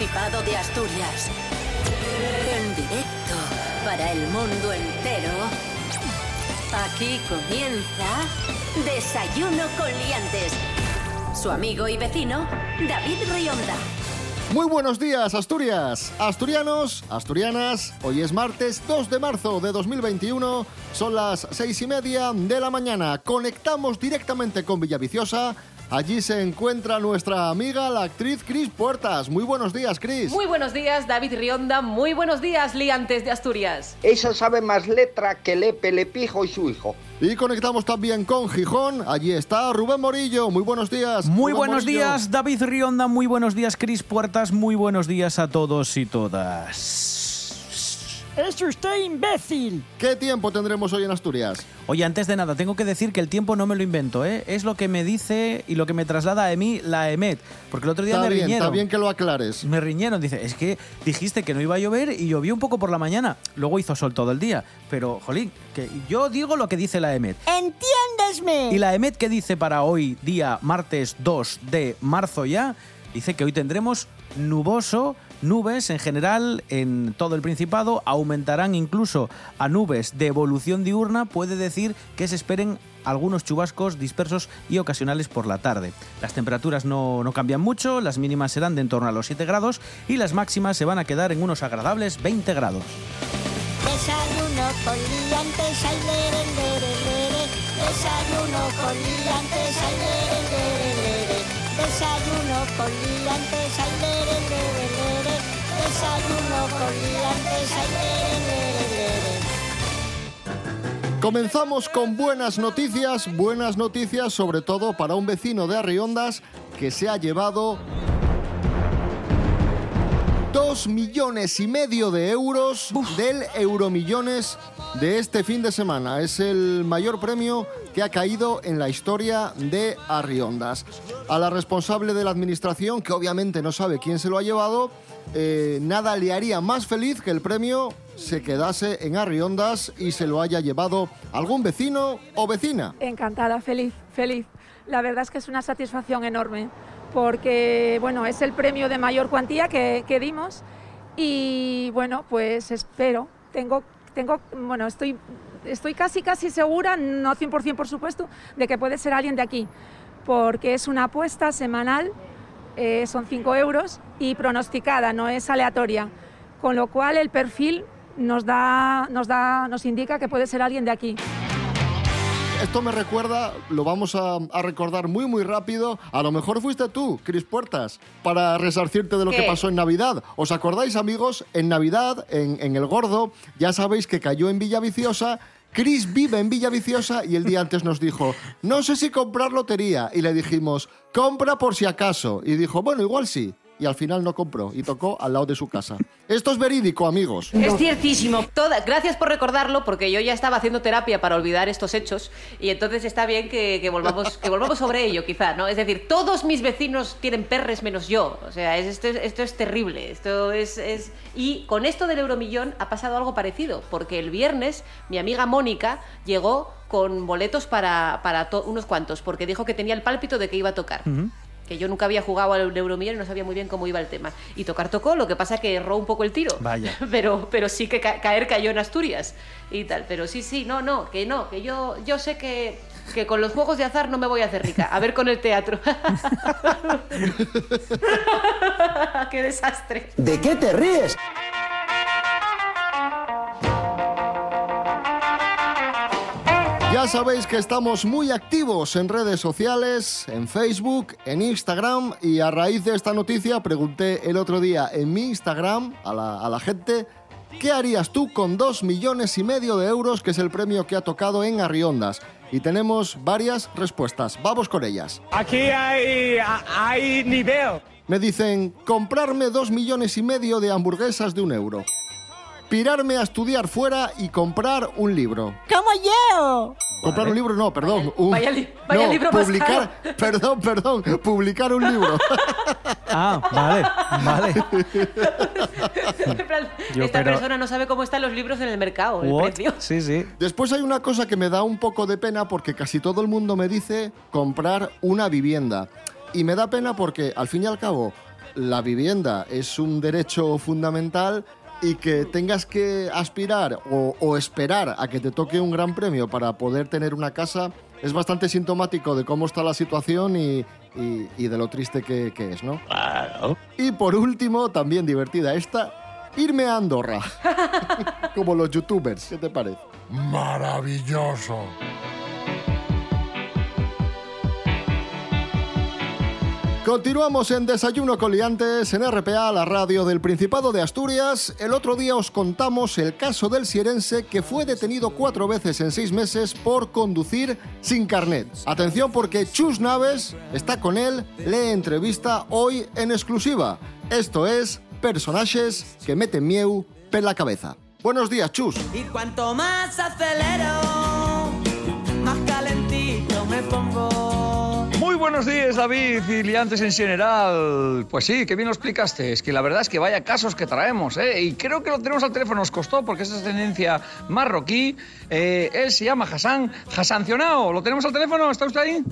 de Asturias. En directo para el mundo entero. Aquí comienza Desayuno con Liantes. Su amigo y vecino, David Rionda. Muy buenos días, Asturias. Asturianos, asturianas, hoy es martes 2 de marzo de 2021. Son las seis y media de la mañana. Conectamos directamente con Villaviciosa. Allí se encuentra nuestra amiga, la actriz Cris Puertas. Muy buenos días, Cris. Muy buenos días, David Rionda. Muy buenos días, Liantes de Asturias. Esa sabe más letra que Lepe, Lepijo y su hijo. Y conectamos también con Gijón. Allí está Rubén Morillo. Muy buenos días. Muy Rubén buenos Morillo. días, David Rionda. Muy buenos días, Cris Puertas. Muy buenos días a todos y todas. ¡Es usted imbécil! ¿Qué tiempo tendremos hoy en Asturias? Oye, antes de nada, tengo que decir que el tiempo no me lo invento, ¿eh? Es lo que me dice y lo que me traslada a mí la EMET. Porque el otro día Está me bien, riñeron. está bien que lo aclares. Me riñeron, dice, es que dijiste que no iba a llover y llovió un poco por la mañana. Luego hizo sol todo el día. Pero, jolín, que yo digo lo que dice la EMET. ¡Entiéndesme! Y la EMET que dice para hoy, día martes 2 de marzo ya, dice que hoy tendremos nuboso, nubes en general en todo el Principado, aumentarán incluso a nubes de evolución diurna, puede decir que se esperen algunos chubascos dispersos y ocasionales por la tarde. Las temperaturas no, no cambian mucho, las mínimas serán de en torno a los 7 grados y las máximas se van a quedar en unos agradables 20 grados. Desayuno con. Desayuno con. Desayuno con liantes. Comenzamos con buenas noticias, buenas noticias sobre todo para un vecino de Arriondas que se ha llevado dos millones y medio de euros del Euromillones de este fin de semana. Es el mayor premio que ha caído en la historia de Arriondas. A la responsable de la administración, que obviamente no sabe quién se lo ha llevado, eh, nada le haría más feliz que el premio se quedase en Arriondas y se lo haya llevado algún vecino o vecina. Encantada, feliz, feliz. La verdad es que es una satisfacción enorme porque, bueno, es el premio de mayor cuantía que, que dimos y, bueno, pues espero, tengo, tengo, bueno, estoy, estoy casi, casi segura, no 100% por supuesto, de que puede ser alguien de aquí, porque es una apuesta semanal, eh, son 5 euros y pronosticada, no es aleatoria, con lo cual el perfil nos, da, nos, da, nos indica que puede ser alguien de aquí. Esto me recuerda, lo vamos a, a recordar muy muy rápido, a lo mejor fuiste tú, Cris Puertas, para resarcirte de lo que pasó en Navidad. ¿Os acordáis amigos? En Navidad, en, en El Gordo, ya sabéis que cayó en Villaviciosa. Cris vive en Villaviciosa y el día antes nos dijo, no sé si comprar lotería. Y le dijimos, compra por si acaso. Y dijo, bueno, igual sí. Y al final no compró y tocó al lado de su casa. Esto es verídico, amigos. Es ciertísimo. Toda, gracias por recordarlo, porque yo ya estaba haciendo terapia para olvidar estos hechos y entonces está bien que, que volvamos, que volvamos sobre ello, quizá, ¿no? Es decir, todos mis vecinos tienen perres menos yo. O sea, es- esto, es, esto es terrible. Esto es, es- Y con esto del euromillón ha pasado algo parecido, porque el viernes mi amiga Mónica llegó con boletos para, para to- unos cuantos, porque dijo que tenía el pálpito de que iba a tocar. Que yo nunca había jugado al Euromillón y no sabía muy bien cómo iba el tema. Y tocar tocó, lo que pasa que erró un poco el tiro. Vaya. Pero, pero sí que ca- caer cayó en Asturias y tal. Pero sí, sí, no, no, que no, que yo, yo sé que, que con los juegos de azar no me voy a hacer rica. A ver con el teatro. ¡Qué desastre! ¿De qué te ríes? Ya sabéis que estamos muy activos en redes sociales, en Facebook, en Instagram y a raíz de esta noticia pregunté el otro día en mi Instagram a la, a la gente ¿qué harías tú con dos millones y medio de euros que es el premio que ha tocado en Arriondas? Y tenemos varias respuestas, vamos con ellas. Aquí hay, hay nivel. Me dicen comprarme dos millones y medio de hamburguesas de un euro. Pirarme a estudiar fuera y comprar un libro. ¡Como yo! Comprar un libro, no, perdón. un- vaya li- vaya no, libro más publicar, Perdón, perdón, publicar un libro. Ah, vale, vale. En plan, Yo, Esta pero- persona no sabe cómo están los libros en el mercado, el What? precio. Sí, sí. Después hay una cosa que me da un poco de pena porque casi todo el mundo me dice comprar una vivienda. Y me da pena porque, al fin y al cabo, la vivienda es un derecho fundamental y que tengas que aspirar o, o esperar a que te toque un gran premio para poder tener una casa es bastante sintomático de cómo está la situación y, y- y de lo triste que, que es, ¿no? Y por último, también divertida esta, irme a Andorra. Como los youtubers, ¿qué te parece? Maravilloso. Continuamos en Desayuno con Liantes en RPA, la radio del Principado de Asturias. El otro día os contamos el caso del sierense que fue detenido cuatro veces en seis meses por conducir sin carnet. Atención porque Chus Naves está con él, le entrevista hoy en exclusiva. Esto es Personajes que meten mieu per la cabeza. Buenos días, Chus. Y cuanto más acelero, buenos días, David y liantes en general. Pues sí, que bien lo explicaste. Es que la verdad es que vaya casos que traemos, ¿eh? Y creo que lo tenemos al teléfono, nos costó porque es de ascendencia marroquí. Eh, él se llama Hassan, Hassancionao. ¿Lo tenemos al teléfono? ¿Está usted ahí?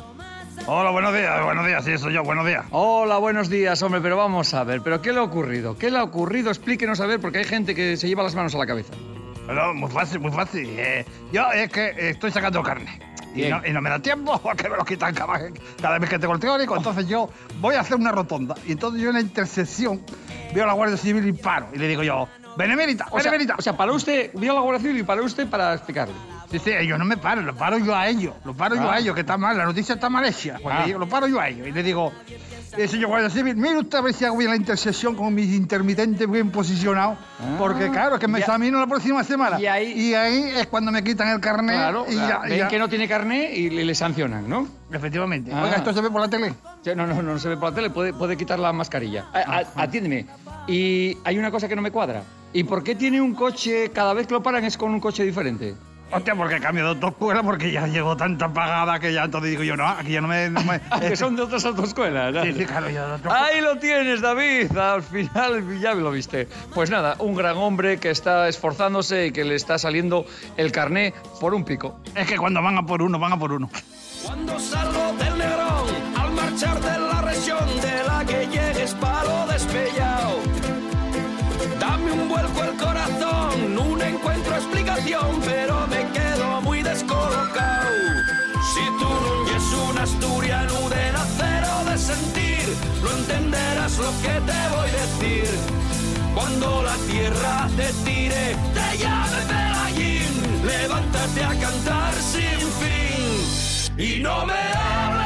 Hola, buenos días, buenos días, sí, soy yo, buenos días. Hola, buenos días, hombre, pero vamos a ver, ¿pero qué le ha ocurrido? ¿Qué le ha ocurrido? Explíquenos a ver, porque hay gente que se lleva las manos a la cabeza. Muy fácil, muy fácil. Eh, yo es que estoy sacando carne. Y no, y no me da tiempo porque me lo quitan cada, cada vez que tengo el teórico. Entonces yo voy a hacer una rotonda. Y entonces yo en la intersección veo a la Guardia Civil y paro. Y le digo yo, Benemérita, O sea, Benemérita. o sea, para usted, vio la Guardia Civil y para usted para explicarle. Sí, sí, ellos no me paran, lo paro yo a ellos, lo paro yo Ah. a ellos, que está mal, la noticia está mal hecha. Pues Ah. paro yo a ellos y le digo, eh, señor Guardia Civil, mire usted a ver si hago bien la intersección con mis intermitentes bien posicionados, porque claro, es que me Ya. examino la próxima semana. Y ahí- Y ahí es cuando me quitan el carnet Claro, y ya, y ven ya. que no tiene carné y le, le sancionan, ¿no? Efectivamente. Ah. Oiga, ¿esto se ve por la tele? Sí, No, no, no se ve por la tele, puede, puede quitar la mascarilla. A- a- atiéndeme. Y hay una cosa que no me cuadra. ¿Y por qué tiene un coche, cada vez que lo paran es con un coche diferente? Hostia, porque cambio de autoescuela, porque ya llevo tanta pagada que ya entonces digo yo, no, aquí ya no me... no me- que son de otras autoescuelas. ¿no? Sí, sí, claro, yo de otro- Ahí lo tienes, David. Al final ya lo viste. Pues nada, un gran hombre que está esforzándose y que le está saliendo el carné por un pico. Es que cuando van a por uno, van a por uno. Cuando salgo del Negrón, al marchar de lo que te voy a decir. Cuando la tierra te tire, te llame Pelagín, levántate a cantar sin fin. Y no me hables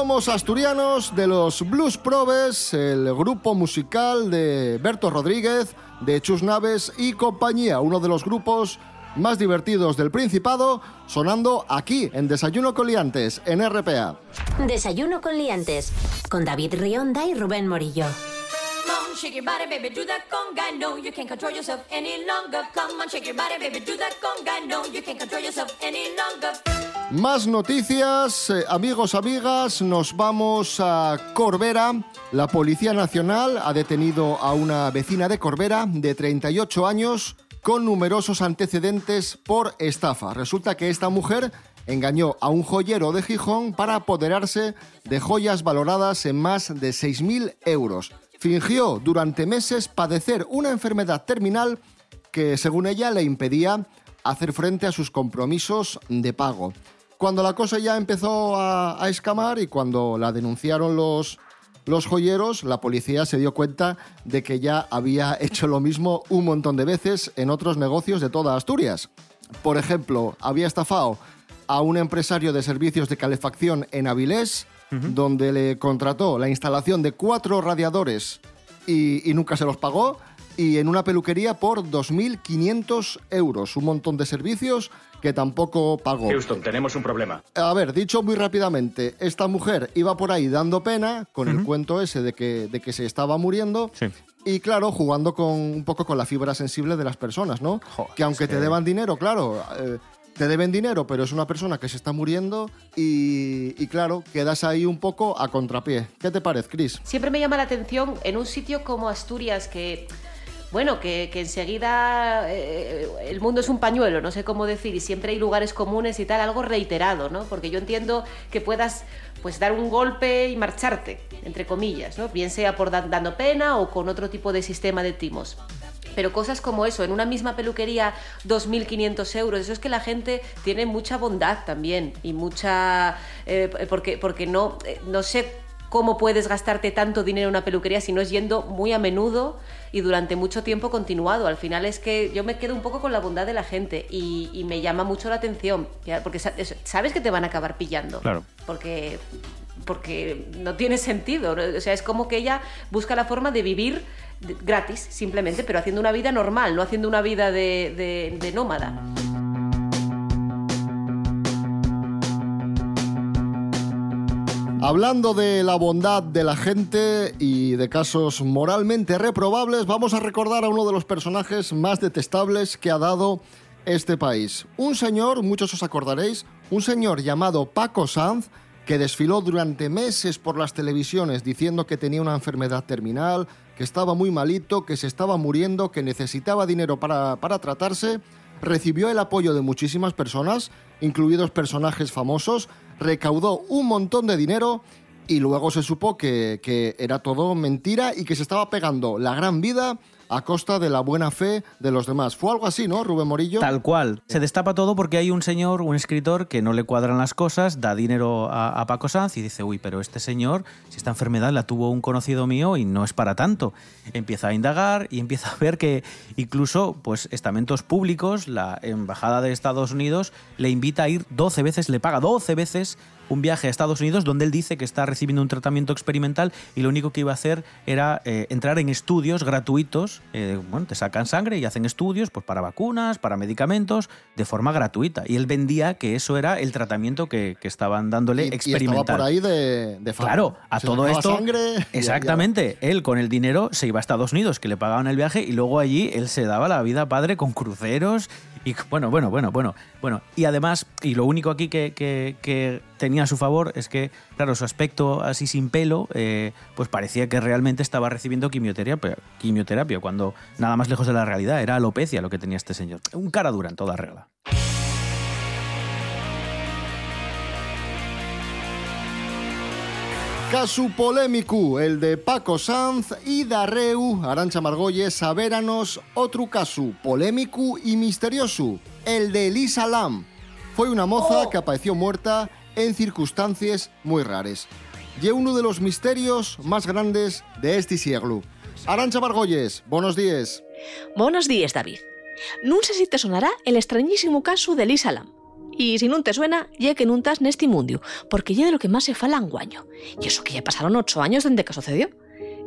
Somos asturianos de los Blues Probes, el grupo musical de Berto Rodríguez, de Chus Naves y compañía, uno de los grupos más divertidos del Principado, sonando aquí en Desayuno Coliantes, en RPA. Desayuno con liantes. Con David Rionda y Rubén Morillo. Body, baby, do that conga. You can't control yourself any longer. Come on, shake your body, baby, do that conga. You can't control yourself any longer. Más noticias, eh, amigos, amigas, nos vamos a Corbera. La Policía Nacional ha detenido a una vecina de Corbera de 38 años con numerosos antecedentes por estafa. Resulta que esta mujer engañó a un joyero de Gijón para apoderarse de joyas valoradas en más de 6.000 euros. Fingió durante meses padecer una enfermedad terminal que, según ella, le impedía hacer frente a sus compromisos de pago. Cuando la cosa ya empezó a, a escamar y cuando la denunciaron los, los joyeros, la policía se dio cuenta de que ya había hecho lo mismo un montón de veces en otros negocios de toda Asturias. Por ejemplo, había estafado a un empresario de servicios de calefacción en Avilés, donde le contrató la instalación de cuatro radiadores y, y nunca se los pagó, y en una peluquería por 2.500 euros, un montón de servicios que tampoco pagó. Houston, tenemos un problema. A ver, dicho muy rápidamente, esta mujer iba por ahí dando pena con el cuento ese de que, de que se estaba muriendo. Y claro, jugando con un poco con la fibra sensible de las personas, ¿no? que aunque te que- deban dinero, claro, eh, te deben dinero, pero es una persona que se está muriendo y, claro, quedas ahí un poco a contrapié. ¿Qué te parece, Chris? Siempre me llama la atención en un sitio como Asturias que... Bueno, que, enseguida eh, el mundo es un pañuelo, no sé cómo decir, y siempre hay lugares comunes y tal, algo reiterado, ¿no? Porque yo entiendo que puedas pues dar un golpe y marcharte, entre comillas, ¿no? Bien sea por da- dando pena o con otro tipo de sistema de timos. Pero cosas como eso, en una misma peluquería 2.500 euros, eso es que la gente tiene mucha bondad también y mucha... eh, porque, porque no, eh, no sé cómo puedes gastarte tanto dinero en una peluquería si no es yendo muy a menudo y durante mucho tiempo continuado. Al final es que yo me quedo un poco con la bondad de la gente y, y me llama mucho la atención, porque sa- es- sabes que te van a acabar pillando. Claro. Porque porque no tiene sentido. O sea, es como que ella busca la forma de vivir gratis, simplemente, pero haciendo una vida normal, no haciendo una vida de, de- nómada. Hablando de la bondad de la gente y de casos moralmente reprobables, vamos a recordar a uno de los personajes más detestables que ha dado este país. Un señor, muchos os acordaréis, un señor llamado Paco Sanz, que desfiló durante meses por las televisiones diciendo que tenía una enfermedad terminal, estaba muy malito, que se estaba muriendo, que necesitaba dinero para, para tratarse, recibió el apoyo de muchísimas personas, incluidos personajes famosos, recaudó un montón de dinero y luego se supo que, que era todo mentira y que se estaba pegando la gran vida a costa de la buena fe de los demás. Fue algo así, ¿no, Rubén Morillo? Tal cual. Se destapa todo porque hay un señor, un escritor, que no le cuadran las cosas, da dinero a, Paco Sanz y dice, uy, pero este señor, si esta enfermedad la tuvo un conocido mío y no es para tanto. Empieza a indagar y empieza a ver que incluso pues, estamentos públicos, la Embajada de Estados Unidos, le invita a ir 12 veces, le paga 12 veces un viaje a Estados Unidos donde él dice que está recibiendo un tratamiento experimental y lo único que iba a hacer era eh, entrar en estudios gratuitos. Eh, bueno, te sacan sangre y hacen estudios pues, para vacunas, para medicamentos, de forma gratuita. Y él vendía que eso era el tratamiento que, que estaban dándole Y- y experimental. estaba por ahí de. Claro, a Se todo esto. sangre exactamente. Él con el dinero se iba a Estados Unidos, que le pagaban el viaje, y luego allí él se daba la vida padre con cruceros. Y bueno, bueno, bueno, bueno. Bueno, y además, y lo único aquí que, que- tenía a su favor es que, claro, su aspecto así sin pelo, eh, pues parecía que realmente estaba recibiendo quimioterapia, quimioterapia, cuando nada más lejos de la realidad, era alopecia lo que tenía este señor. Un cara dura en toda regla. Casu polémico, el de Paco Sanz y Darreu, Arancha Margolles, sabéranos otro caso polémico y misterioso, el de Elisa Lam. Fue una moza que apareció muerta en circunstancias muy raras. Y uno de los misterios más grandes de este siglo. Arancha Margolles, buenos días. Buenos días, David. No sé si te sonará el extrañísimo caso de Lisa Lam. Y si no te suena, ya que estás neste mundio, porque ya de lo que más se fala anguaño. Y eso que ya pasaron ocho años desde que sucedió.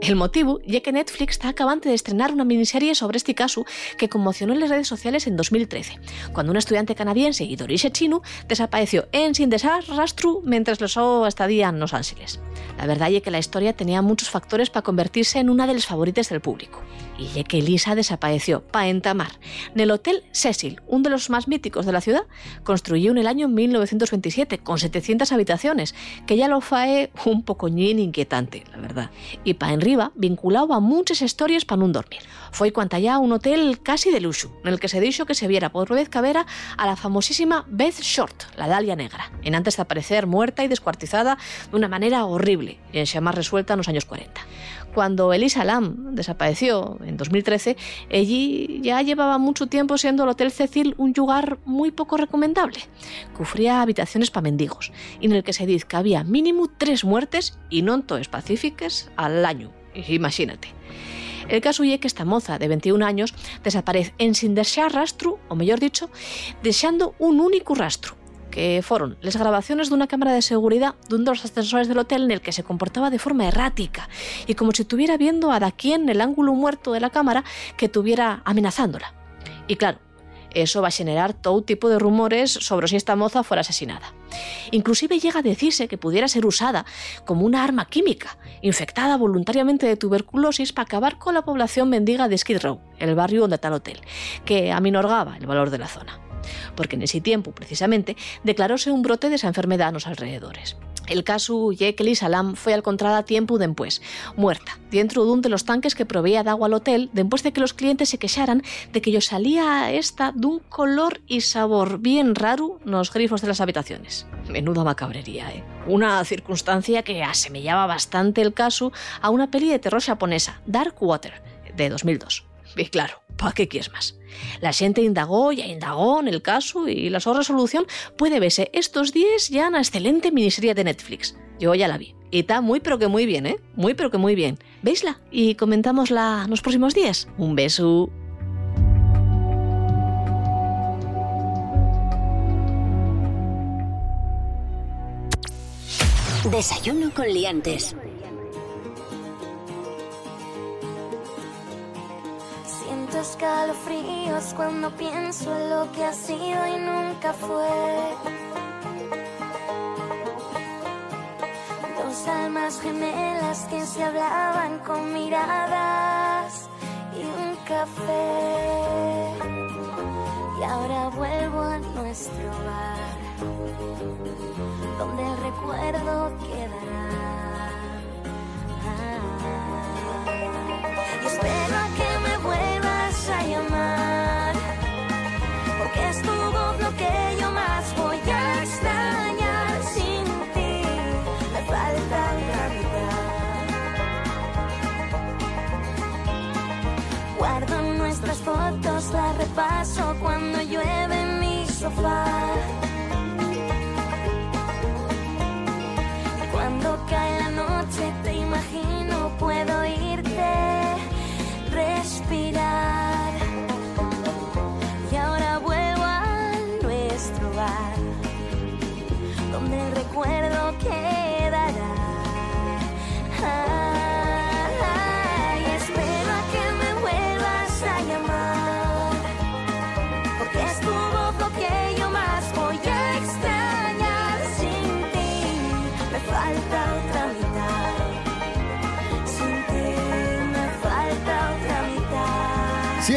El motivo, ya que Netflix está acabando de estrenar una miniserie sobre este caso que conmocionó en las redes sociales en 2013, cuando un estudiante canadiense y de origen chino desapareció en sin dejar rastro mientras lo so estadía en Los Ángeles. La verdad es que la historia tenía muchos factores para convertirse en una de las favoritas del público. Y ya que Lisa desapareció para entamar en el Hotel Cecil, uno de los más míticos de la ciudad, construyó en el año 1927 con 700 habitaciones, que ya lo fae un pocoñín inquietante, la verdad. Y pa' enriba vinculado a muchas historias para no dormir. Fue cuanta ya un hotel casi de lujo, en el que se dijo que se viera por vez cabera a la famosísima Beth Short, la Dalia Negra, en antes de aparecer muerta y descuartizada de una manera horrible y en más resuelta en los años 40. Cuando Elisa Lam desapareció en 2013, allí ya llevaba mucho tiempo siendo el Hotel Cecil un lugar muy poco recomendable, que ofrecía habitaciones para mendigos, en el que se dice que había mínimo tres muertes y no todas pacíficas al año. Imagínate. El caso es que esta moza de 21 años desaparece en sin dejar rastro, o mejor dicho, dejando un único rastro, que fueron las grabaciones de una cámara de seguridad de uno de los ascensores del hotel en el que se comportaba de forma errática y como si estuviera viendo a Daqui en el ángulo muerto de la cámara que estuviera amenazándola. Y claro, eso va a generar todo tipo de rumores sobre si esta moza fuera asesinada. Inclusive llega a decirse que pudiera ser usada como una arma química, infectada voluntariamente de tuberculosis para acabar con la población mendiga de Skid Row, el barrio donde está el hotel, que aminorgaba el valor de la zona. Porque en ese tiempo, precisamente, declaróse un brote de esa enfermedad en los alrededores. El caso ye que Lisa Lam fue encontrada tiempo después, muerta, dentro de un de los tanques que proveía de agua al hotel, después de que los clientes se quejaran de que yo salía esta de un color y sabor bien raro en los grifos de las habitaciones. Menuda macabrería, ¿eh? Una circunstancia que asemejaba bastante el caso a una peli de terror japonesa, Dark Water, de 2002. Y claro, ¿para qué quieres más? La gente indagó y indagó en el caso y la su resolución puede verse estos días ya una excelente miniserie de Netflix. Yo ya la vi. Y está muy pero que muy bien, ¿eh? Muy pero que muy bien. ¿Veisla? Y comentámosla en los próximos días. Un beso. Desayuno con liantes. Escalofríos cuando pienso en lo que ha sido y nunca fue. Dos almas gemelas que se hablaban con miradas y un café. Y ahora vuelvo a nuestro bar, donde el recuerdo quedará. Y fotos, repaso cuando llueve en mi sofá.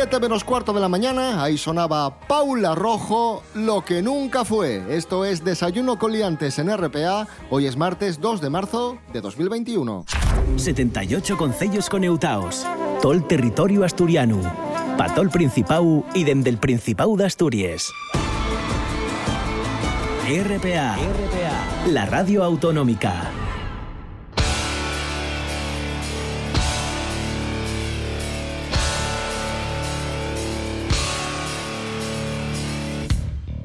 7 menos cuarto de la mañana, ahí sonaba Paula Rojo, lo que nunca fue. Esto es Desayuno con liantes en RPA. Hoy es martes 2 de marzo de 2021. 78 concellos coneutaos. Tol territorio asturiano. Patol Principau y dende el Principau de Asturias. RPA. La radio autonómica.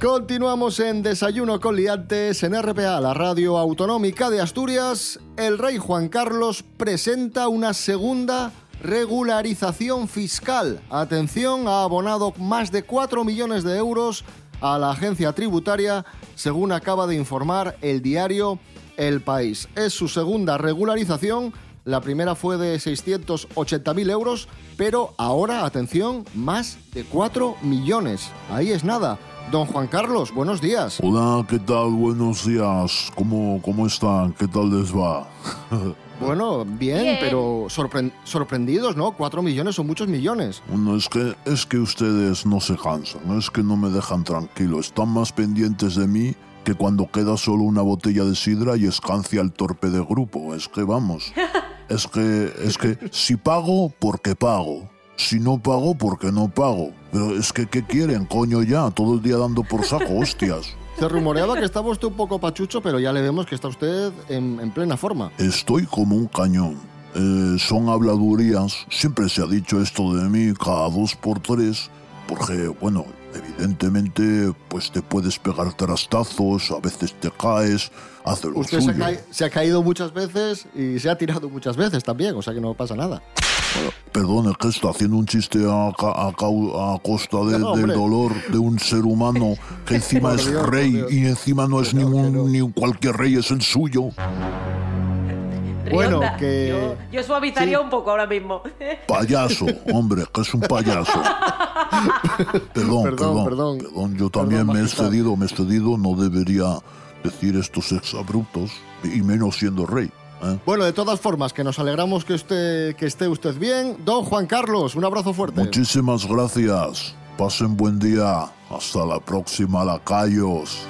Continuamos en Desayuno con liantes en RPA, la radio autonómica de Asturias. El rey Juan Carlos presenta una segunda regularización fiscal. Atención, ha abonado más de 4 millones de euros a la agencia tributaria, según acaba de informar el diario El País. Es su segunda regularización. La primera fue de 680.000 euros, pero ahora, atención, más de 4 millones. Ahí es nada. Don Juan Carlos, buenos días. Hola, ¿qué tal? Buenos días. ¿Cómo, cómo están? ¿Qué tal les va? Bueno, bien, Bien. pero sorpren- sorprendidos, ¿no? Cuatro millones son muchos millones. Bueno, es que, es que ustedes no se cansan, es que no me dejan tranquilo. Están más pendientes de mí que cuando queda solo una botella de sidra y escancia el torpe de grupo. Es que vamos. Es que, es que si pago, porque pago. Si no pago, porque no pago. Pero es que, ¿qué quieren, coño, ya? Todo el día dando por saco, hostias. Se rumoreaba que estaba usted un poco pachucho, pero ya le vemos que está usted en, en plena forma. Estoy como un cañón. eh, son habladurías. Siempre se ha dicho esto de mí cada dos por tres, porque, bueno, evidentemente, pues te puedes pegar trastazos, a veces te caes, hace lo Usted se ha, suyo. se ha caído muchas veces y se ha tirado muchas veces también, o sea que no pasa nada. Perdone, que está haciendo un chiste a, ca- a a costa de- No, del dolor de un ser humano que encima es Dios, rey Dios. y encima no es ningún ni cualquier rey, es el suyo. Bueno, que- Yo, yo suavizaría un poco ahora mismo. Payaso, hombre, que es un payaso. Perdón, perdón, perdón, perdón, yo también me he excedido, me he excedido, no debería decir estos exabruptos, y menos siendo rey. ¿eh? Bueno, de todas formas, que nos alegramos que, usted, que esté usted bien. Don Juan Carlos, un abrazo fuerte. Muchísimas gracias. Pasen buen día. Hasta la próxima, lacayos.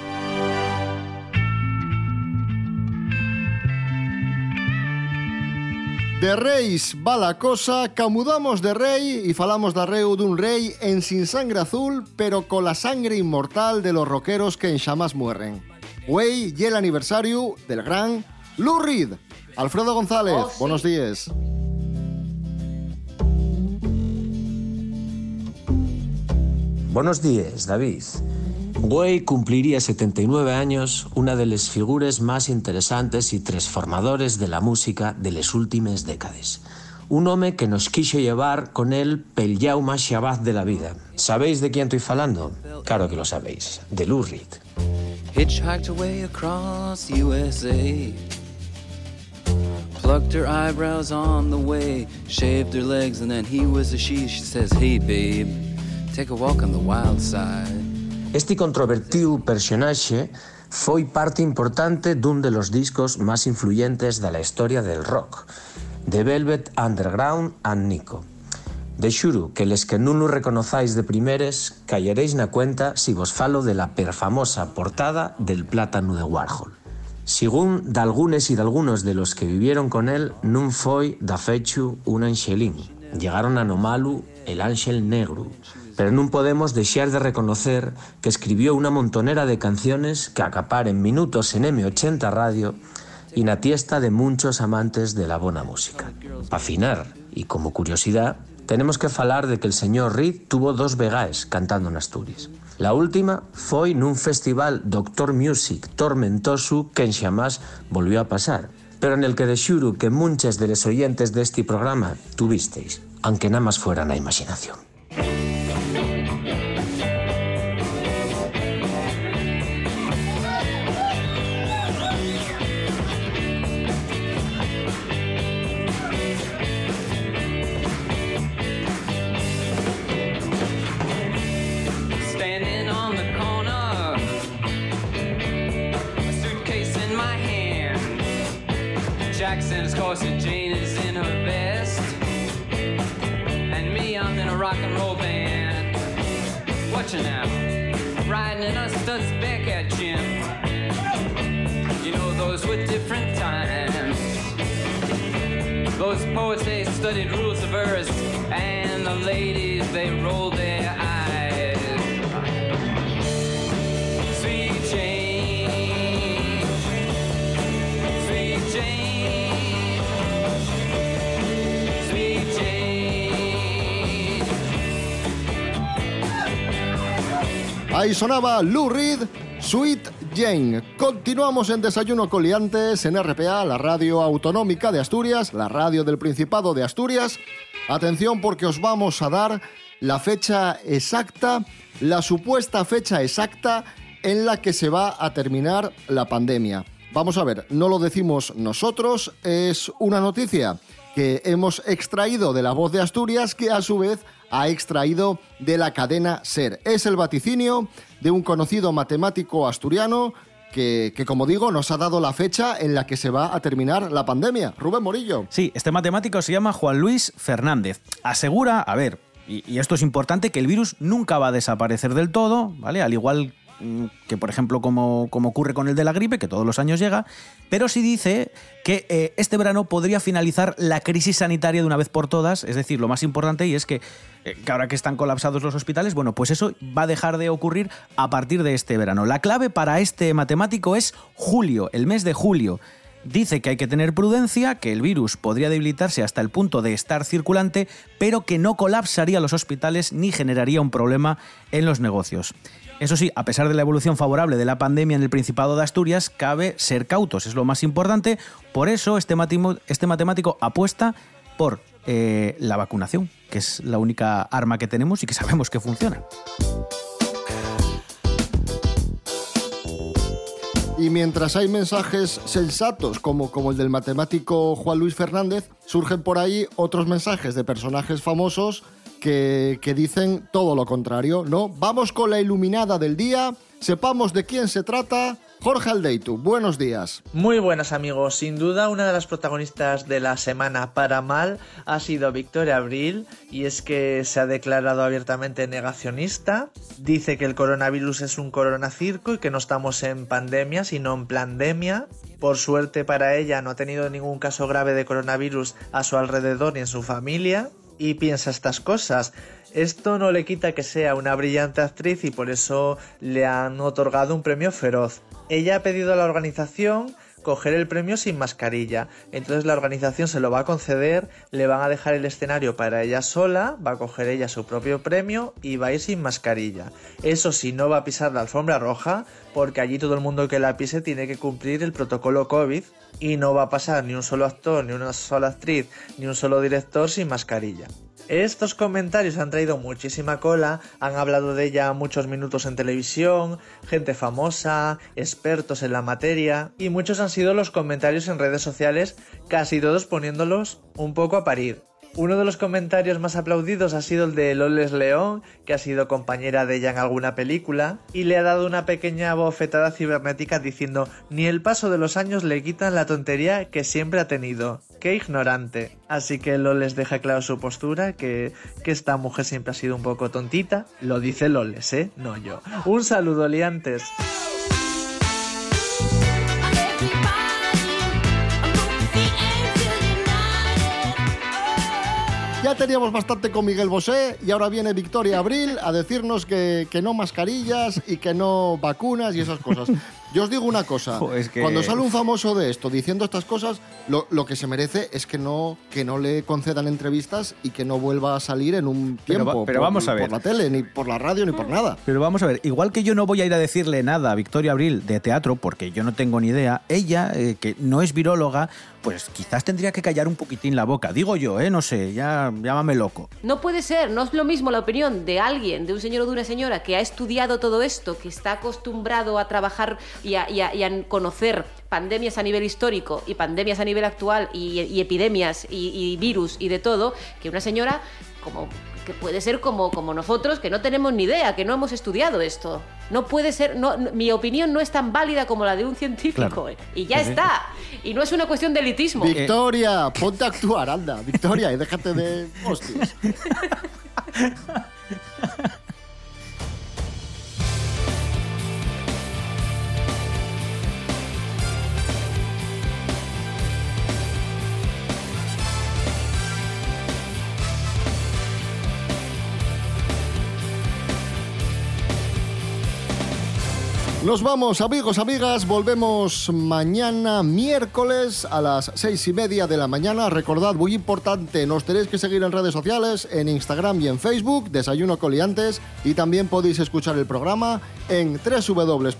De reis va la cosa, camudamos de rey y falamos de reu dun rey en sin sangre azul, pero con la sangre inmortal de los rockeros que en llamas mueren. Güey, y el aniversario del gran Lou Reed. Alfredo González, Oh, sí. buenos días. Buenos días, David. Güey cumpliría 79 años, una de las figures más interesantes y transformadores de la música de las últimas décadas. Un hombre que nos quiso llevar con él pel más xabaz de la vida. ¿Sabéis de quién estoy falando? Claro que lo sabéis, de Lou Reed. Hitchhiked away across USA. Plucked her eyebrows on the way, shaved her legs, and then he was a she. She says, Hey, babe, take a walk on the wild side. Este controvertido personaje foi parte importante dun de los discos más influyentes de la historia del rock, The Velvet Underground and Nico. De xuro que les que non lo reconozáis de primeres cayeréis na cuenta si vos falo de la perfamosa portada del plátano de Warhol. Según de algunos y de algunos de los que vivieron con él, non foi da fechu un anxelín. Llegaron a nomalu el ángel negro. Pero non podemos deixar de reconocer que escribió una montonera de canciones que acaparen minutos en M80 Radio y na tiesta de muchos amantes de la buena música. Pa afinar, y como curiosidad, Tenemos que falar de que el señor Reed tuvo dos vegaes cantando en Asturias. La última foi nun festival Doctor Music tormentoso que en xamás volvió a pasar, pero en el que de xuro que munches deles oyentes deste programa tuvisteis, aunque nada más fuera na imaginación. Jackson's corset, Jane is in her vest, and me, I'm in a rock and roll band. Watch it now, riding in a Studs at gym. You know those were different times. Those poets they studied rules of verse, and the ladies they rolled their Ahí sonaba Lou Reed, Sweet Jane. Continuamos en Desayuno Coliantes en RPA, la radio autonómica de Asturias, la radio del Principado de Asturias. Atención porque os vamos a dar la fecha exacta, la supuesta fecha exacta en la que se va a terminar la pandemia. Vamos a ver, no lo decimos nosotros, es una noticia que hemos extraído de la voz de Asturias que a su vez ha extraído de la cadena SER. Es el vaticinio de un conocido matemático asturiano que, que, como digo, nos ha dado la fecha en la que se va a terminar la pandemia. Rubén Morillo. Sí, este matemático se llama Juan Luis Fernández. Asegura, a ver, y, y esto es importante, que el virus nunca va a desaparecer del todo, ¿vale? Al igual que, por ejemplo, como, como ocurre con el de la gripe, que todos los años llega, pero sí dice que eh, este verano podría finalizar la crisis sanitaria de una vez por todas, es decir, lo más importante y es que, eh, que ahora que están colapsados los hospitales, bueno, pues eso va a dejar de ocurrir a partir de este verano. La clave para este matemático es julio, el mes de julio. Dice que hay que tener prudencia, que el virus podría debilitarse hasta el punto de estar circulante, pero que no colapsaría los hospitales ni generaría un problema en los negocios. Eso sí, a pesar de la evolución favorable de la pandemia en el Principado de Asturias, cabe ser cautos, es lo más importante. Por eso este, este matemático apuesta por eh, la vacunación, que es la única arma que tenemos y que sabemos que funciona. Y mientras hay mensajes sensatos, como, como el del matemático Juan Luis Fernández, surgen por ahí otros mensajes de personajes famosos que, que dicen todo lo contrario, ¿no? Vamos con la iluminada del día, sepamos de quién se trata. Jorge Aldeitu, buenos días. Muy buenas amigos, sin duda una de las protagonistas de la semana para mal ha sido Victoria Abril y es que se ha declarado abiertamente negacionista, dice que el coronavirus es un coronacirco y que no estamos en pandemia sino en pandemia. Por suerte para ella no ha tenido ningún caso grave de coronavirus a su alrededor ni en su familia y piensa estas cosas. Esto no le quita que sea una brillante actriz y por eso le han otorgado un premio feroz. Ella ha pedido a la organización coger el premio sin mascarilla. Entonces la organización se lo va a conceder, le van a dejar el escenario para ella sola, va a coger ella su propio premio y va a ir sin mascarilla. Eso sí, no va a pisar la alfombra roja porque allí todo el mundo que la pise tiene que cumplir el protocolo COVID y no va a pasar ni un solo actor, ni una sola actriz, ni un solo director sin mascarilla. Estos comentarios han traído muchísima cola, han hablado de ella muchos minutos en televisión, gente famosa, expertos en la materia, y muchos han sido los comentarios en redes sociales, casi todos poniéndolos un poco a parir. Uno de los comentarios más aplaudidos ha sido el de Loles León, que ha sido compañera de ella en alguna película, y le ha dado una pequeña bofetada cibernética diciendo ni el paso de los años le quitan la tontería que siempre ha tenido. Qué ignorante. Así que Loles deja claro su postura, que, que esta mujer siempre ha sido un poco tontita. Lo dice Loles, ¿eh? No yo. Un saludo, liantes. Ya teníamos bastante con Miguel Bosé y ahora viene Victoria Abril a decirnos que, que no mascarillas y que no vacunas y esas cosas. Yo os digo una cosa, Jo, es que- cuando sale un famoso de esto diciendo estas cosas, lo, lo que se merece es que no, que no le concedan entrevistas y que no vuelva a salir en un Pero tiempo va- pero por, vamos a ver. por la tele, ni por la radio, ni por nada. Pero vamos a ver, igual que yo no voy a ir a decirle nada a Victoria Abril de teatro, porque yo no tengo ni idea, ella, eh, que no es viróloga, pues quizás tendría que callar un poquitín la boca. Digo yo, ¿eh? No sé, ya llámame loco. No puede ser, no es lo mismo la opinión de alguien, de un señor o de una señora que ha estudiado todo esto, que está acostumbrado a trabajar y a, y a- conocer pandemias a nivel histórico y pandemias a nivel actual y, epidemias y virus y de todo, que una señora como que puede ser como, como nosotros, que no tenemos ni idea, que no hemos estudiado esto. No puede ser, no, no- mi opinión no es tan válida como la de un científico. Claro. eh, Y ya está. Y no es una cuestión de elitismo. Victoria, ponte a actuar, anda, Victoria, y déjate de hostias. Nos vamos, amigos, amigas. Volvemos mañana, miércoles, a las seis y media de la mañana. Recordad, muy importante, nos tenéis que seguir en redes sociales, en Instagram y en Facebook, Desayuno Coliantes. Y también podéis escuchar el programa en www.rtpa.es,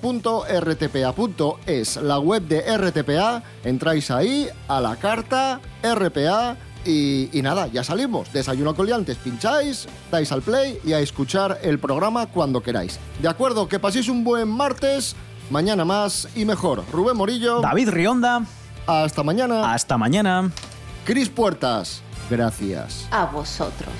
la web de RTPA. Entráis ahí, a la carta, RPA. Y, y nada, ya salimos. Desayuno Coliantes, pincháis, dais al play y a escuchar el programa cuando queráis. De acuerdo, que paséis un buen martes. Mañana más y mejor. Rubén Morillo. David Rionda. Hasta mañana. Hasta mañana. Cris Puertas. Gracias. A vosotros.